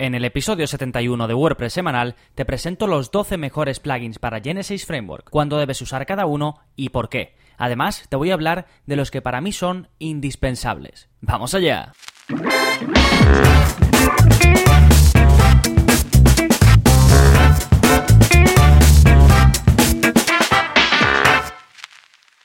En el episodio 71 de WordPress semanal te presento los 12 mejores plugins para Genesis Framework, cuándo debes usar cada uno y por qué. Además, te voy a hablar de los que para mí son indispensables. ¡Vamos allá!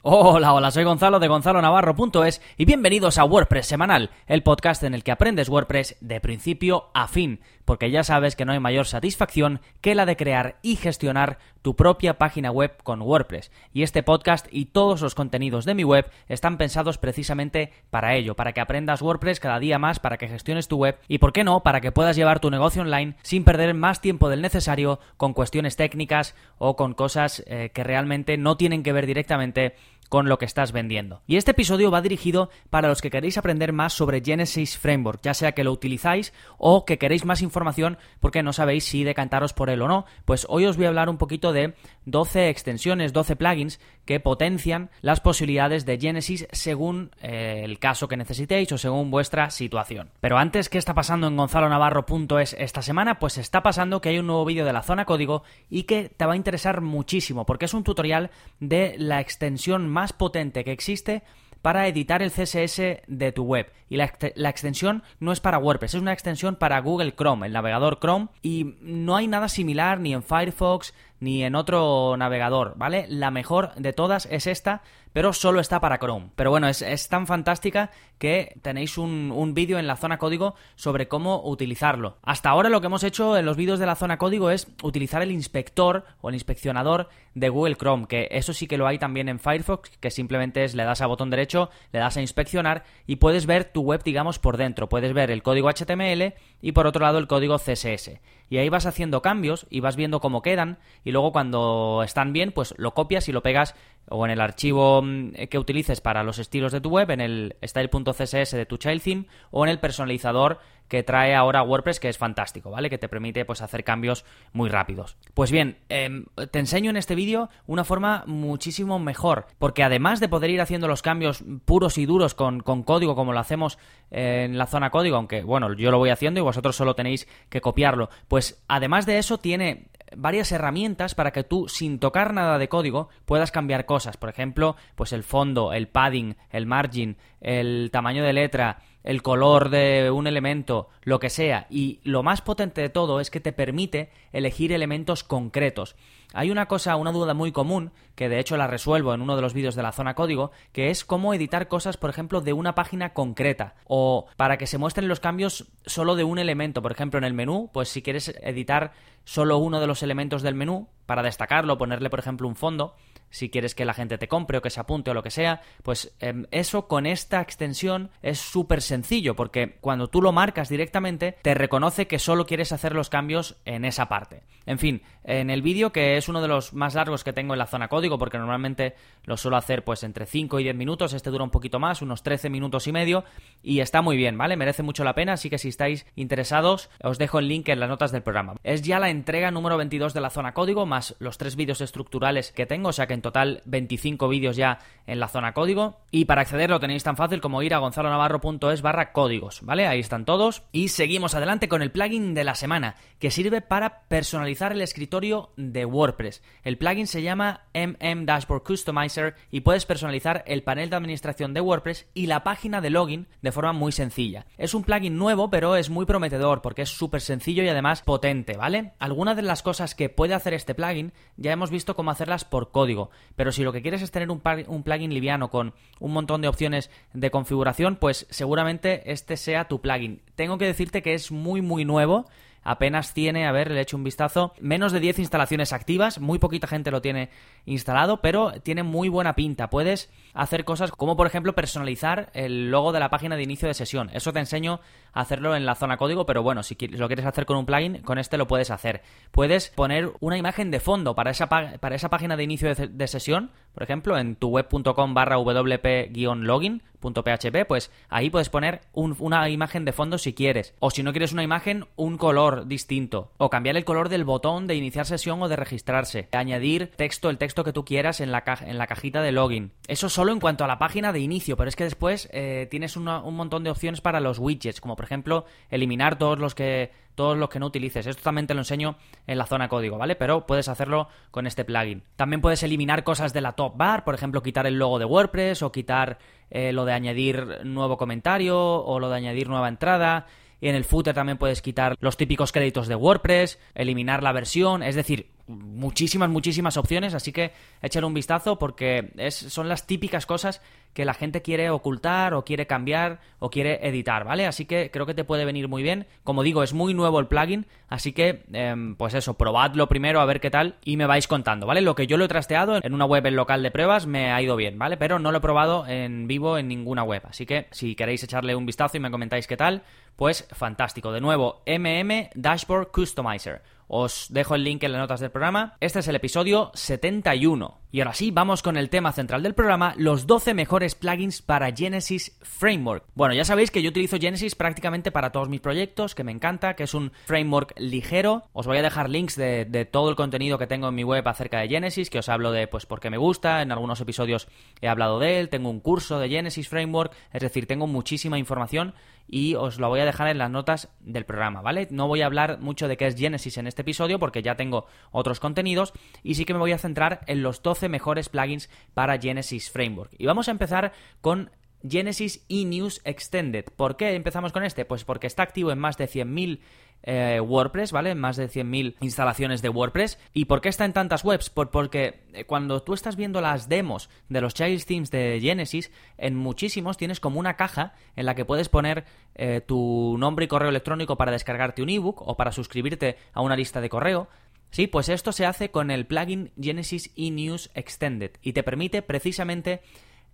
Hola, hola, soy Gonzalo de gonzalonavarro.es y bienvenidos a WordPress Semanal, el podcast en el que aprendes WordPress de principio a fin, porque ya sabes que no hay mayor satisfacción que la de crear y gestionar tu propia página web con WordPress. Y este podcast y todos los contenidos de mi web están pensados precisamente para ello, para que aprendas WordPress cada día más, para que gestiones tu web y, por qué no, para que puedas llevar tu negocio online sin perder más tiempo del necesario con cuestiones técnicas o con cosas eh, que realmente no tienen que ver directamente con lo que estás vendiendo. Y este episodio va dirigido para los que queréis aprender más sobre Genesis Framework, ya sea que lo utilizáis o que queréis más información porque no sabéis si decantaros por él o no. Pues hoy os voy a hablar un poquito de 12 extensiones, 12 plugins que potencian las posibilidades de Genesis según eh, el caso que necesitéis o según vuestra situación. Pero antes, ¿qué está pasando en gonzalonavarro.es esta semana? Pues está pasando que hay un nuevo vídeo de la zona código y que te va a interesar muchísimo porque es un tutorial de la extensión más potente que existe para editar el CSS de tu web. Y la, extensión no es para WordPress, es una extensión para Google Chrome, el navegador Chrome, y no hay nada similar ni en Firefox ni en otro navegador, ¿vale? La mejor de todas es esta, pero solo está para Chrome. Pero bueno, es, tan fantástica que tenéis un, un vídeo en la zona código sobre cómo utilizarlo. Hasta ahora lo que hemos hecho en los vídeos de la zona código es utilizar el inspector o el inspeccionador de Google Chrome, que eso sí que lo hay también en Firefox, que simplemente es le das a botón derecho, le das a inspeccionar y puedes ver tu web, digamos, por dentro. Puedes ver el código HTML y por otro lado el código CSS. Y ahí vas haciendo cambios y vas viendo cómo quedan y luego cuando están bien, pues lo copias y lo pegas o en el archivo mm, que utilices para los estilos de tu web, en el style.css de tu child theme o en el personalizador que trae ahora WordPress, que es fantástico, ¿vale? Que te permite pues hacer cambios muy rápidos. Pues bien, em, te enseño en este vídeo una forma muchísimo mejor, porque además de poder ir haciendo los cambios puros y duros con, con código como lo hacemos en la zona código, aunque bueno, yo lo voy haciendo y vosotros solo tenéis que copiarlo, pues además de eso tiene varias herramientas para que tú, sin tocar nada de código, puedas cambiar cosas. Por ejemplo, pues el fondo, el padding, el margin, el tamaño de letra, el color de un elemento, lo que sea. Y lo más potente de todo es que te permite elegir elementos concretos. Hay una cosa, una duda muy común, que de hecho la resuelvo en uno de los vídeos de la zona código, que es cómo editar cosas, por ejemplo, de una página concreta. O para que se muestren los cambios solo de un elemento. Por ejemplo, en el menú, pues si quieres editar solo uno de los elementos del menú, para destacarlo, ponerle, por ejemplo, un fondo, si quieres que la gente te compre o que se apunte o lo que sea, pues em, eso con esta extensión es súper sencillo, porque cuando tú lo marcas directamente, te reconoce que solo quieres hacer los cambios en esa parte. En fin, en el vídeo, que es uno de los más largos que tengo en la zona código, porque normalmente lo suelo hacer pues entre 5 y 10 minutos, este dura un poquito más, unos 13 minutos y medio, y está muy bien, ¿vale? Merece mucho la pena, así que si estáis interesados, os dejo el link en las notas del programa. Es ya la entrega número 22 de la zona código, más los tres vídeos estructurales que tengo, o sea que en total 25 vídeos ya en la zona código. Y para acceder lo tenéis tan fácil como ir a gonzalonavarro.es barra códigos, ¿vale? Ahí están todos. Y seguimos adelante con el plugin de la semana, que sirve para personalizar el escritorio de WordPress. El plugin se llama MM Dashboard Customizer y puedes personalizar el panel de administración de WordPress y la página de login de forma muy sencilla. Es un plugin nuevo, pero es muy prometedor porque es súper sencillo y además potente, ¿vale? Algunas de las cosas que puede hacer este plugin ya hemos visto cómo hacerlas por código, pero si lo que quieres es tener un, plugin liviano con un montón de opciones de configuración, pues seguramente este sea tu plugin. Tengo que decirte que es muy muy nuevo, apenas tiene, a ver, le he hecho un vistazo, menos de 10 instalaciones activas, muy poquita gente lo tiene instalado, pero tiene muy buena pinta. Puedes hacer cosas como, por ejemplo, personalizar el logo de la página de inicio de sesión. Eso te enseño a hacerlo en la zona código, pero bueno, si lo quieres hacer con un plugin, con este lo puedes hacer. Puedes poner una imagen de fondo para esa, para esa página de inicio de, sesión, por ejemplo, en tu web.com barra wp-login .php, pues ahí puedes poner una imagen de fondo si quieres. O si no quieres una imagen, un color distinto. O cambiar el color del botón de iniciar sesión o de registrarse. Añadir texto, el texto que tú quieras en la, en la cajita de login. Eso solo en cuanto a la página de inicio, pero es que después eh, tienes un montón de opciones para los widgets, como por ejemplo eliminar todos los que todos los que no utilices. Esto también te lo enseño en la zona código, ¿vale? Pero puedes hacerlo con este plugin. También puedes eliminar cosas de la top bar, por ejemplo, quitar el logo de WordPress o quitar eh, lo de añadir nuevo comentario o lo de añadir nueva entrada. Y en el footer también puedes quitar los típicos créditos de WordPress, eliminar la versión, es decir, muchísimas, muchísimas opciones, así que échale un vistazo porque son las típicas cosas que la gente quiere ocultar o quiere cambiar o quiere editar, ¿vale? Así que creo que te puede venir muy bien. Como digo, es muy nuevo el plugin, así que, em, pues eso, probadlo primero a ver qué tal y me vais contando, ¿vale? Lo que yo lo he trasteado en una web local de pruebas me ha ido bien, ¿vale? Pero no lo he probado en vivo en ninguna web, así que si queréis echarle un vistazo y me comentáis qué tal, pues fantástico. De nuevo, MM Dashboard Customizer. Os dejo el link en las notas del programa. Este es el episodio 71. Y ahora sí, vamos con el tema central del programa, los 12 mejores plugins para Genesis Framework. Bueno, ya sabéis que yo utilizo Genesis prácticamente para todos mis proyectos, que me encanta, que es un framework ligero. Os voy a dejar links de, todo el contenido que tengo en mi web acerca de Genesis, que os hablo de pues por qué me gusta, en algunos episodios he hablado de él, tengo un curso de Genesis Framework, es decir, tengo muchísima información y os lo voy a dejar en las notas del programa, ¿vale? No voy a hablar mucho de qué es Genesis en este episodio porque ya tengo otros contenidos y sí que me voy a centrar en los 12 mejores plugins para Genesis Framework. Y vamos a empezar con Genesis eNews Extended. ¿Por qué empezamos con este? Pues porque está activo en más de 100.000 eh, WordPress, ¿vale? Más de 100.000 instalaciones de WordPress. ¿Y por qué está en tantas webs? porque eh, cuando tú estás viendo las demos de los child themes de Genesis, en muchísimos tienes como una caja en la que puedes poner eh, tu nombre y correo electrónico para descargarte un ebook o para suscribirte a una lista de correo. Sí, pues esto se hace con el plugin Genesis eNews Extended y te permite precisamente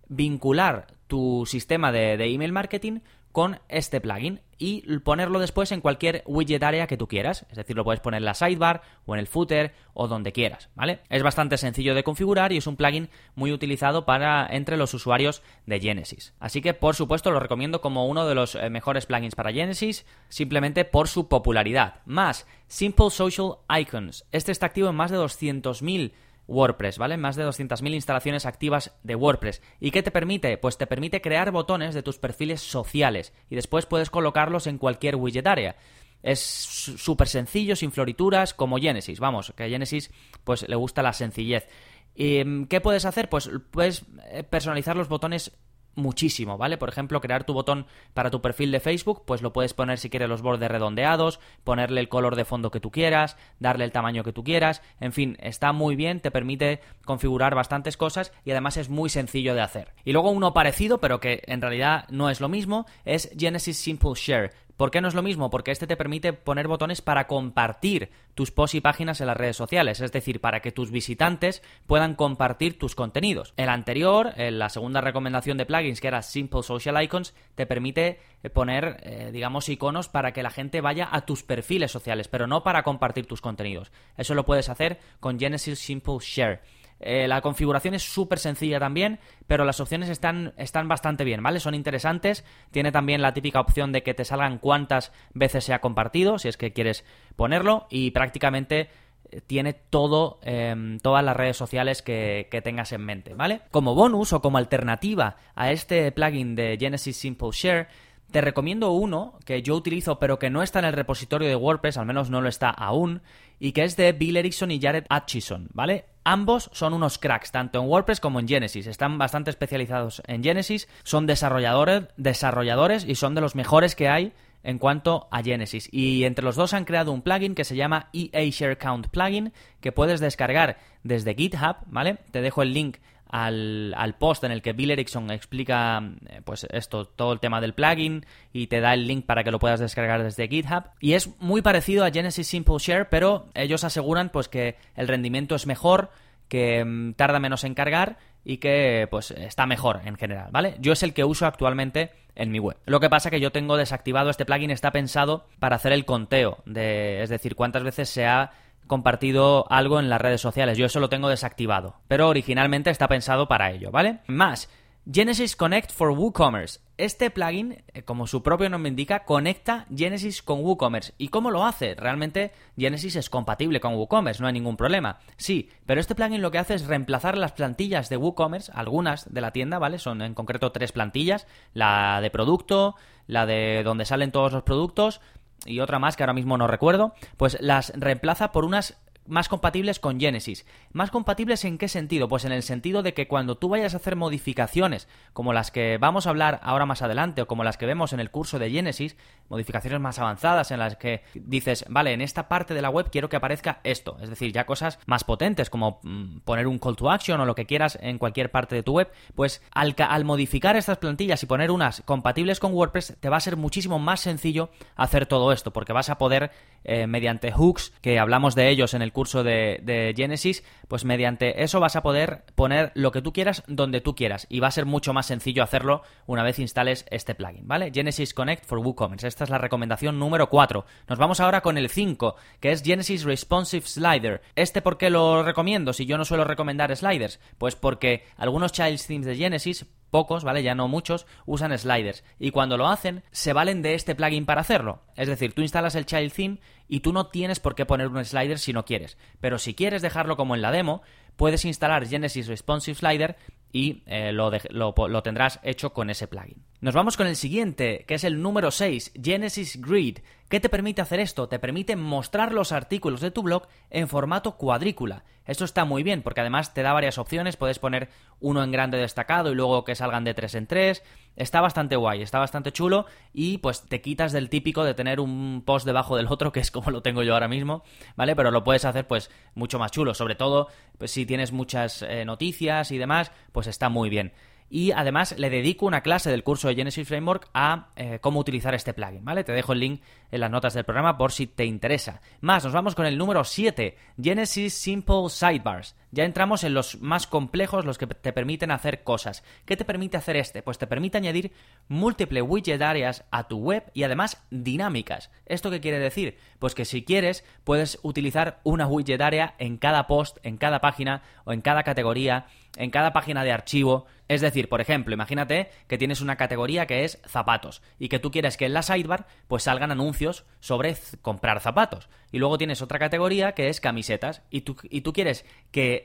vincular tu sistema de, de email marketing con este plugin y ponerlo después en cualquier widget área que tú quieras. Es decir, lo puedes poner en la sidebar o en el footer o donde quieras, ¿vale? Es bastante sencillo de configurar y es un plugin muy utilizado para entre los usuarios de Genesis. Así que, por supuesto, lo recomiendo como uno de los eh, mejores plugins para Genesis, simplemente por su popularidad. Más, Simple Social Icons. Este está activo en más de 200.000 WordPress, ¿vale? Más de 200.000 instalaciones activas de WordPress. ¿Y qué te permite? Pues te permite crear botones de tus perfiles sociales y después puedes colocarlos en cualquier widget área. Es súper sencillo, sin florituras, como Genesis. Vamos, que a Genesis pues le gusta la sencillez. ¿Y ¿Qué puedes hacer? Pues puedes eh, personalizar los botones muchísimo, ¿vale? Por ejemplo, crear tu botón para tu perfil de Facebook, pues lo puedes poner si quieres los bordes redondeados, ponerle el color de fondo que tú quieras, darle el tamaño que tú quieras, en fin, está muy bien, te permite configurar bastantes cosas y además es muy sencillo de hacer. Y luego uno parecido, pero que en realidad no es lo mismo, es Genesis Simple Share. ¿Por qué no es lo mismo? Porque este te permite poner botones para compartir tus posts y páginas en las redes sociales, es decir, para que tus visitantes puedan compartir tus contenidos. El anterior, la segunda recomendación de plugins, que era Simple Social Icons, te permite eh, poner, eh, digamos, iconos para que la gente vaya a tus perfiles sociales, pero no para compartir tus contenidos. Eso lo puedes hacer con Genesis Simple Share. Eh, la configuración es súper sencilla también, pero las opciones están, están bastante bien, ¿vale? Son interesantes. Tiene también la típica opción de que te salgan cuántas veces se ha compartido, si es que quieres ponerlo, y prácticamente eh, tiene todo, em, todas las redes sociales que, que, tengas en mente, ¿vale? Como bonus o como alternativa a este plugin de Genesis Simple Share, te recomiendo uno que yo utilizo pero que no está en el repositorio de WordPress, al menos no lo está aún, y que es de Bill Erickson y Jared Atchison, ¿vale? Ambos son unos cracks, tanto en WordPress como en Genesis. Están bastante especializados en Genesis, son desarrolladores, desarrolladores y son de los mejores que hay en cuanto a Genesis. Y entre los dos han creado un plugin que se llama EA Share Count Plugin, que puedes descargar desde GitHub, ¿vale? Te dejo el link al, al, post en el que Bill Erickson explica eh, pues esto, todo el tema del plugin y te da el link para que lo puedas descargar desde GitHub. Y es muy parecido a Genesis Simple Share, pero ellos aseguran pues que el rendimiento es mejor, que mm, tarda menos en cargar y que pues está mejor en general, ¿vale? Yo es el que uso actualmente en mi web. Lo que pasa que yo tengo desactivado este plugin está pensado para hacer el conteo de es decir, cuántas veces se ha compartido algo en las redes sociales. Yo eso lo tengo desactivado, pero originalmente está pensado para ello, ¿vale? Más, Genesis Connect for WooCommerce. Este plugin, eh, como su propio nombre indica, conecta Genesis con WooCommerce. ¿Y cómo lo hace? Realmente Genesis es compatible con WooCommerce, no hay ningún problema. Sí, pero este plugin lo que hace es reemplazar las plantillas de WooCommerce, algunas de la tienda, ¿vale? Son en concreto tres plantillas, la de producto, la de donde salen todos los productos y otra más que ahora mismo no recuerdo, pues las reemplaza por unas más compatibles con Genesis. ¿Más compatibles en qué sentido? Pues en el sentido de que cuando tú vayas a hacer modificaciones, como las que vamos a hablar ahora más adelante, o como las que vemos en el curso de Genesis, modificaciones más avanzadas en las que dices, vale, en esta parte de la web quiero que aparezca esto, es decir, ya cosas más potentes, como mm, poner un call to action o lo que quieras en cualquier parte de tu web, pues al, modificar estas plantillas y poner unas compatibles con WordPress, te va a ser muchísimo más sencillo hacer todo esto, porque vas a poder, eh, mediante hooks, que hablamos de ellos en el curso de, Genesis, pues mediante eso vas a poder poner lo que tú quieras donde tú quieras y va a ser mucho más sencillo hacerlo una vez instales este plugin, ¿vale? Genesis Connect for WooCommerce. Esta es la recomendación número 4. Nos vamos ahora con el 5, que es Genesis Responsive Slider. ¿Este por qué lo recomiendo si yo no suelo recomendar sliders? Pues porque algunos child themes de Genesis pocos, ¿vale? Ya no muchos, usan sliders. Y cuando lo hacen, se valen de este plugin para hacerlo. Es decir, tú instalas el child theme y tú no tienes por qué poner un slider si no quieres. Pero si quieres dejarlo como en la demo, puedes instalar Genesis Responsive Slider y eh, lo, lo, tendrás hecho con ese plugin. Nos vamos con el siguiente, que es el número 6, Genesis Grid. ¿Qué te permite hacer esto? Te permite mostrar los artículos de tu blog en formato cuadrícula. Esto está muy bien porque además te da varias opciones, puedes poner uno en grande destacado y luego que salgan de 3 en 3. Está bastante guay, está bastante chulo y pues te quitas del típico de tener un post debajo del otro, que es como lo tengo yo ahora mismo, ¿vale? Pero lo puedes hacer pues mucho más chulo, sobre todo pues si tienes muchas eh, noticias y demás, pues está muy bien y además le dedico una clase del curso de Genesis Framework a eh, cómo utilizar este plugin, ¿vale? Te dejo el link en las notas del programa por si te interesa. Más, nos vamos con el número 7, Genesis Simple Sidebars. Ya entramos en los más complejos, los que te permiten hacer cosas. ¿Qué te permite hacer este? Pues te permite añadir múltiples widget áreas a tu web y además dinámicas. ¿Esto qué quiere decir? Pues que si quieres puedes utilizar una widget área en cada post, en cada página o en cada categoría en cada página de archivo. Es decir, por ejemplo, imagínate que tienes una categoría que es zapatos y que tú quieres que en la sidebar pues salgan anuncios sobre comprar zapatos. Y luego tienes otra categoría que es camisetas y tú, y tú quieres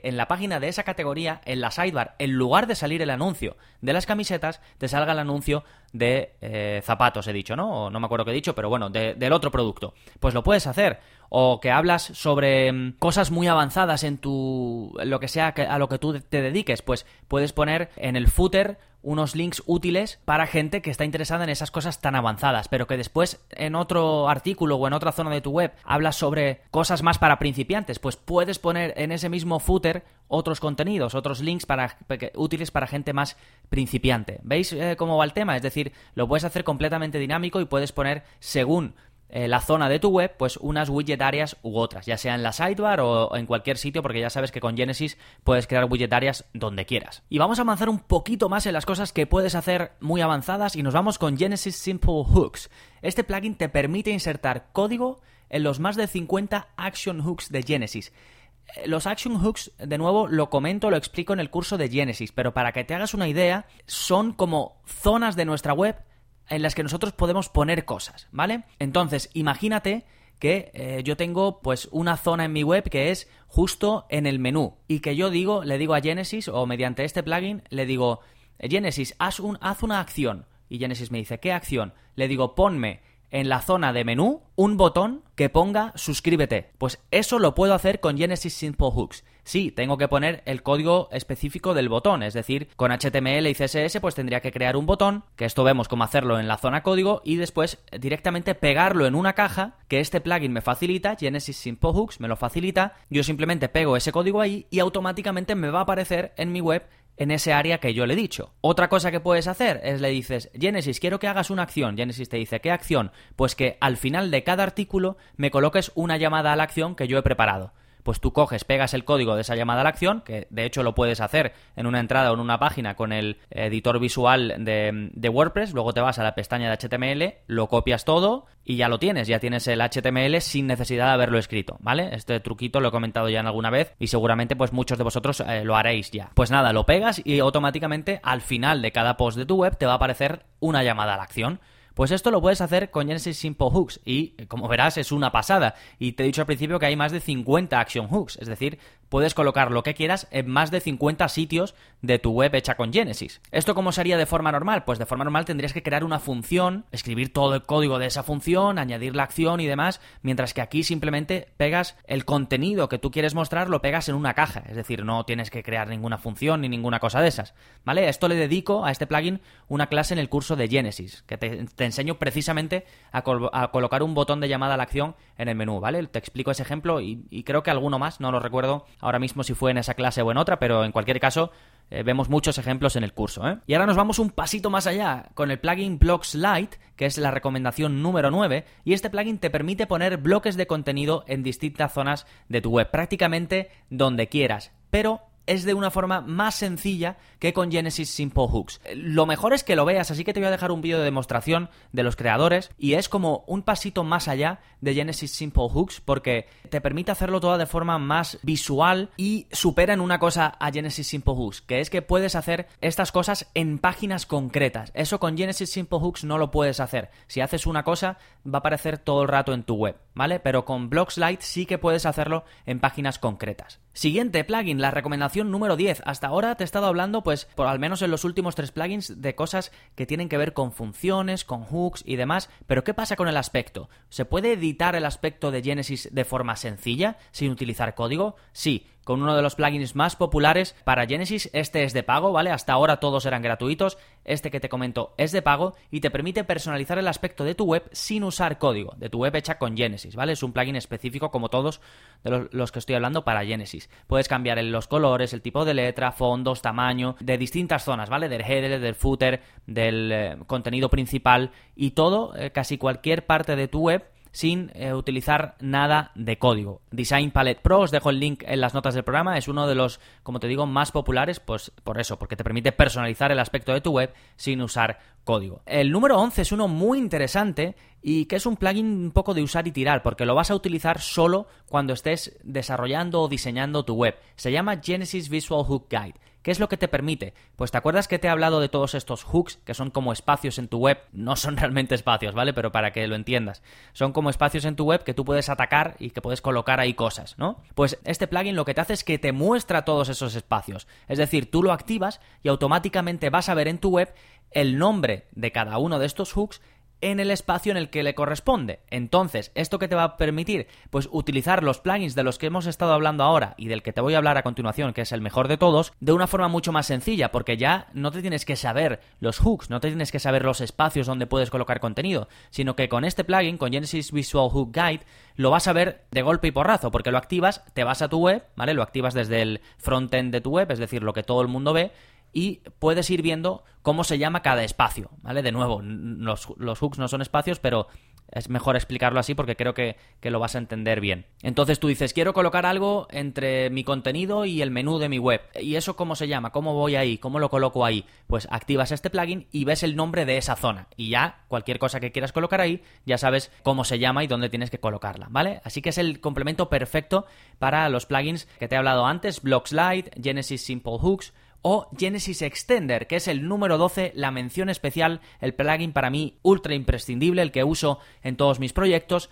en la página de esa categoría, en la sidebar, en lugar de salir el anuncio de las camisetas, te salga el anuncio de eh, zapatos, he dicho, ¿no? O no me acuerdo qué he dicho, pero bueno, del otro producto. Pues lo puedes hacer. O que hablas sobre mm, cosas muy avanzadas en tu. lo que sea a lo que tú te dediques, pues puedes poner en el footer unos links útiles para gente que está interesada en esas cosas tan avanzadas, pero que después en otro artículo o en otra zona de tu web hablas sobre cosas más para principiantes, pues puedes poner en ese mismo footer otros contenidos, otros links para, útiles para gente más principiante. ¿Veis eh, cómo va el tema? Es decir, lo puedes hacer completamente dinámico y puedes poner según eh, la zona de tu web, pues unas widget áreas u otras, ya sea en la sidebar o en cualquier sitio, porque ya sabes que con Genesis puedes crear widget áreas donde quieras. Y vamos a avanzar un poquito más en las cosas que puedes hacer muy avanzadas y nos vamos con Genesis Simple Hooks. Este plugin te permite insertar código en los más de 50 action hooks de Genesis. Eh, los action hooks, de nuevo, lo comento, lo explico en el curso de Genesis, pero para que te hagas una idea, son como zonas de nuestra web en las que nosotros podemos poner cosas, ¿vale? Entonces, imagínate que eh, yo tengo pues una zona en mi web que es justo en el menú y que yo digo, le digo a Genesis o mediante este plugin le digo, Genesis, haz, un, haz una acción. Y Genesis me dice, ¿qué acción? Le digo, ponme en la zona de menú un botón que ponga suscríbete. Pues eso lo puedo hacer con Genesis Simple Hooks. Sí, tengo que poner el código específico del botón, es decir, con HTML y CSS pues tendría que crear un botón, que esto vemos cómo hacerlo en la zona código y después directamente pegarlo en una caja que este plugin me facilita, Genesis Simple Hooks me lo facilita, yo simplemente pego ese código ahí y automáticamente me va a aparecer en mi web en ese área que yo le he dicho. Otra cosa que puedes hacer es le dices, Genesis, quiero que hagas una acción. Genesis te dice, ¿qué acción? Pues que al final de cada artículo me coloques una llamada a la acción que yo he preparado pues tú coges, pegas el código de esa llamada a la acción, que de hecho lo puedes hacer en una entrada o en una página con el editor visual de, WordPress, luego te vas a la pestaña de HTML, lo copias todo y ya lo tienes, ya tienes el HTML sin necesidad de haberlo escrito, ¿vale? Este truquito lo he comentado ya en alguna vez y seguramente pues muchos de vosotros eh, lo haréis ya. Pues nada, lo pegas y automáticamente al final de cada post de tu web te va a aparecer una llamada a la acción Pues esto lo puedes hacer con Genesis Simple Hooks y, como verás, es una pasada. Y te he dicho al principio que hay más de 50 Action Hooks, es decir, puedes colocar lo que quieras en más de 50 sitios de tu web hecha con Genesis. ¿Esto cómo sería de forma normal? Pues de forma normal tendrías que crear una función, escribir todo el código de esa función, añadir la acción y demás, mientras que aquí simplemente pegas el contenido que tú quieres mostrar, lo pegas en una caja, es decir, no tienes que crear ninguna función ni ninguna cosa de esas, ¿vale? Esto le dedico a este plugin una clase en el curso de Genesis, que te, enseño precisamente a, colocar un botón de llamada a la acción en el menú, ¿vale? Te explico ese ejemplo y, creo que alguno más, no lo recuerdo ahora mismo si fue en esa clase o en otra, pero en cualquier caso eh, vemos muchos ejemplos en el curso. ¿eh? Y ahora nos vamos un pasito más allá con el plugin Blocks Lite, que es la recomendación número 9, y este plugin te permite poner bloques de contenido en distintas zonas de tu web, prácticamente donde quieras, pero es de una forma más sencilla que con Genesis Simple Hooks. Lo mejor es que lo veas, así que te voy a dejar un vídeo de demostración de los creadores y es como un pasito más allá de Genesis Simple Hooks porque te permite hacerlo todo de forma más visual y supera en una cosa a Genesis Simple Hooks, que es que puedes hacer estas cosas en páginas concretas. Eso con Genesis Simple Hooks no lo puedes hacer. Si haces una cosa, va a aparecer todo el rato en tu web, ¿vale? Pero con Blocks Lite sí que puedes hacerlo en páginas concretas. Siguiente plugin, la recomendación número 10. Hasta ahora te he estado hablando, pues, por al menos en los últimos tres plugins, de cosas que tienen que ver con funciones, con hooks y demás. Pero ¿qué pasa con el aspecto? ¿Se puede editar el aspecto de Genesis de forma sencilla, sin utilizar código? Sí, con uno de los plugins más populares para Genesis. Este es de pago, ¿vale? Hasta ahora todos eran gratuitos. Este que te comento es de pago y te permite personalizar el aspecto de tu web sin usar código, de tu web hecha con Genesis, ¿vale? Es un plugin específico como todos de los, que estoy hablando para Genesis. Puedes cambiar los colores, el tipo de letra, fondos, tamaño, de distintas zonas, ¿vale? Del header, del footer, del eh, contenido principal y todo, eh, casi cualquier parte de tu web sin eh, utilizar nada de código. Design Palette Pro, os dejo el link en las notas del programa, es uno de los, como te digo, más populares, pues por eso, porque te permite personalizar el aspecto de tu web sin usar código. El número 11 es uno muy interesante y que es un plugin un poco de usar y tirar, porque lo vas a utilizar solo cuando estés desarrollando o diseñando tu web. Se llama Genesis Visual Hook Guide. ¿Qué es lo que te permite? Pues te acuerdas que te he hablado de todos estos hooks, que son como espacios en tu web, no son realmente espacios, ¿vale? Pero para que lo entiendas, son como espacios en tu web que tú puedes atacar y que puedes colocar ahí cosas, ¿no? Pues este plugin lo que te hace es que te muestra todos esos espacios, es decir, tú lo activas y automáticamente vas a ver en tu web el nombre de cada uno de estos hooks en el espacio en el que le corresponde. Entonces, ¿esto qué te va a permitir? Pues utilizar los plugins de los que hemos estado hablando ahora y del que te voy a hablar a continuación, que es el mejor de todos, de una forma mucho más sencilla, porque ya no te tienes que saber los hooks, no te tienes que saber los espacios donde puedes colocar contenido, sino que con este plugin, con Genesis Visual Hook Guide, lo vas a ver de golpe y porrazo, porque lo activas, te vas a tu web, ¿vale? Lo activas desde el frontend de tu web, es decir, lo que todo el mundo ve, y puedes ir viendo cómo se llama cada espacio, ¿vale? De nuevo, los, hooks no son espacios, pero es mejor explicarlo así porque creo que, que, lo vas a entender bien. Entonces tú dices, quiero colocar algo entre mi contenido y el menú de mi web. ¿Y eso cómo se llama? ¿Cómo voy ahí? ¿Cómo lo coloco ahí? Pues activas este plugin y ves el nombre de esa zona. Y ya, cualquier cosa que quieras colocar ahí, ya sabes cómo se llama y dónde tienes que colocarla, ¿vale? Así que es el complemento perfecto para los plugins que te he hablado antes, Block Slide, Genesis Simple Hooks, o Genesis Extender, que es el número 12, la mención especial, el plugin para mí ultra imprescindible, el que uso en todos mis proyectos.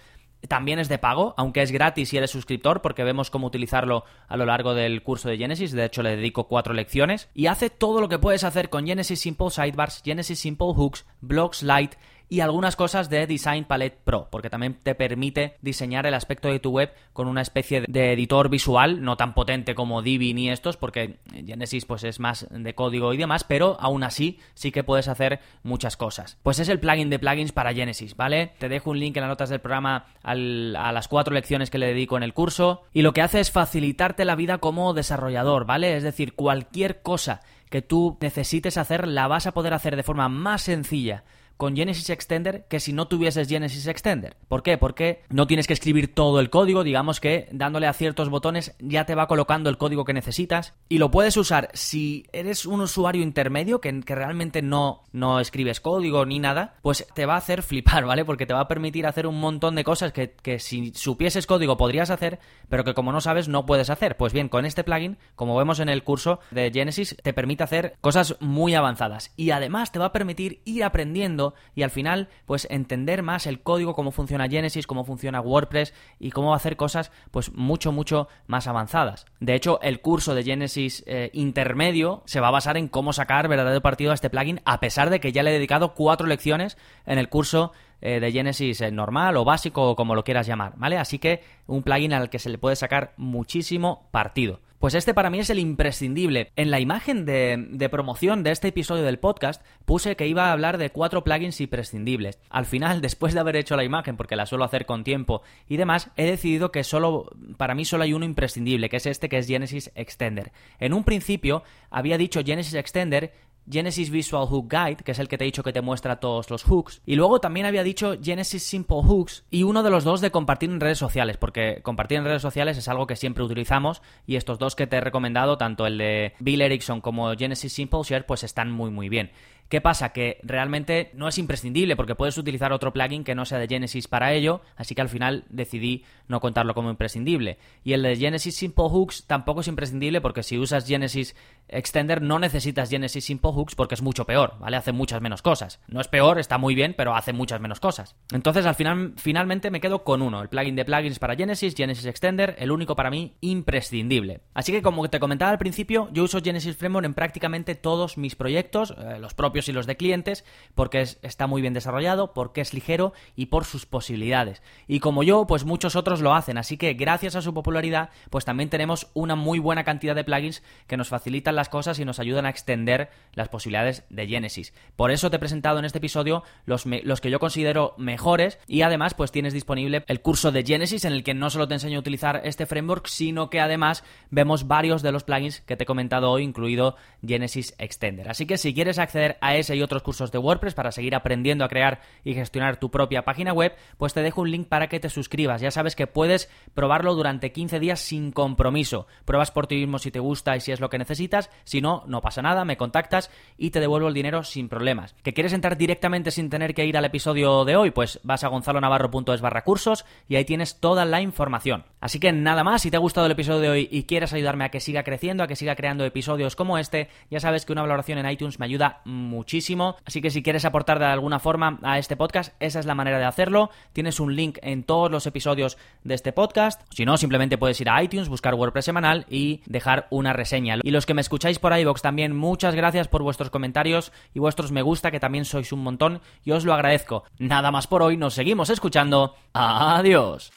También es de pago, aunque es gratis si eres suscriptor, porque vemos cómo utilizarlo a lo largo del curso de Genesis. De hecho, le dedico cuatro lecciones. Y hace todo lo que puedes hacer con Genesis Simple Sidebars, Genesis Simple Hooks, Blocks Lite y algunas cosas de Design Palette Pro, porque también te permite diseñar el aspecto de tu web con una especie de editor visual, no tan potente como Divi ni estos, porque Genesis pues es más de código y demás, pero aún así sí que puedes hacer muchas cosas. Pues es el plugin de plugins para Genesis, ¿vale? Te dejo un link en las notas del programa a las cuatro lecciones que le dedico en el curso y lo que hace es facilitarte la vida como desarrollador, ¿vale? Es decir, cualquier cosa que tú necesites hacer la vas a poder hacer de forma más sencilla con Genesis Extender que si no tuvieses Genesis Extender. ¿Por qué? Porque no tienes que escribir todo el código, digamos que dándole a ciertos botones ya te va colocando el código que necesitas y lo puedes usar si eres un usuario intermedio que, que realmente no, no escribes código ni nada, pues te va a hacer flipar, ¿vale? Porque te va a permitir hacer un montón de cosas que, que si supieses código podrías hacer, pero que como no sabes no puedes hacer. Pues bien, con este plugin, como vemos en el curso de Genesis, te permite hacer cosas muy avanzadas y además te va a permitir ir aprendiendo y al final pues entender más el código, cómo funciona Genesis, cómo funciona WordPress y cómo hacer cosas pues mucho, mucho más avanzadas. De hecho, el curso de Genesis eh, intermedio se va a basar en cómo sacar verdadero partido a este plugin a pesar de que ya le he dedicado cuatro lecciones en el curso eh, de Genesis eh, normal o básico o como lo quieras llamar, ¿vale? Así que un plugin al que se le puede sacar muchísimo partido. Pues este para mí es el imprescindible. En la imagen de, promoción de este episodio del podcast puse que iba a hablar de cuatro plugins imprescindibles. Al final, después de haber hecho la imagen, porque la suelo hacer con tiempo y demás, he decidido que solo, para mí solo hay uno imprescindible, que es este que es Genesis Extender. En un principio había dicho Genesis Extender Genesis Visual Hook Guide, que es el que te he dicho que te muestra todos los hooks. Y luego también había dicho Genesis Simple Hooks y uno de los dos de compartir en redes sociales, porque compartir en redes sociales es algo que siempre utilizamos y estos dos que te he recomendado, tanto el de Bill Erickson como Genesis Simple Share, pues están muy muy bien. ¿Qué pasa? Que realmente no es imprescindible porque puedes utilizar otro plugin que no sea de Genesis para ello, así que al final decidí no contarlo como imprescindible. Y el de Genesis Simple Hooks tampoco es imprescindible porque si usas Genesis Extender no necesitas Genesis Simple Hooks porque es mucho peor, ¿vale? Hace muchas menos cosas. No es peor, está muy bien, pero hace muchas menos cosas. Entonces al final finalmente me quedo con uno, el plugin de plugins para Genesis, Genesis Extender, el único para mí imprescindible. Así que como te comentaba al principio, yo uso Genesis Framework en prácticamente todos mis proyectos, eh, los propios y los de clientes, porque está muy bien desarrollado, porque es ligero y por sus posibilidades. Y como yo, pues muchos otros lo hacen, así que gracias a su popularidad, pues también tenemos una muy buena cantidad de plugins que nos facilitan las cosas y nos ayudan a extender las posibilidades de Genesis. Por eso te he presentado en este episodio los, los que yo considero mejores y además pues tienes disponible el curso de Genesis en el que no solo te enseño a utilizar este framework, sino que además vemos varios de los plugins que te he comentado hoy, incluido Genesis Extender. Así que si quieres acceder a ese y otros cursos de WordPress para seguir aprendiendo a crear y gestionar tu propia página web, pues te dejo un link para que te suscribas. Ya sabes que puedes probarlo durante 15 días sin compromiso. Pruebas por ti mismo si te gusta y si es lo que necesitas. Si no, no pasa nada, me contactas y te devuelvo el dinero sin problemas. ¿Que quieres entrar directamente sin tener que ir al episodio de hoy? Pues vas a gonzalonavarro.es barra cursos y ahí tienes toda la información. Así que nada más, si te ha gustado el episodio de hoy y quieres ayudarme a que siga creciendo, a que siga creando episodios como este, ya sabes que una valoración en iTunes me ayuda muchísimo. Así que si quieres aportar de alguna forma a este podcast, esa es la manera de hacerlo. Tienes un link en todos los episodios de este podcast. Si no, simplemente puedes ir a iTunes, buscar WordPress semanal y dejar una reseña. Y los que me escucháis por iVoox también, muchas gracias por vuestros comentarios y vuestros me gusta, que también sois un montón y os lo agradezco. Nada más por hoy, nos seguimos escuchando. Adiós.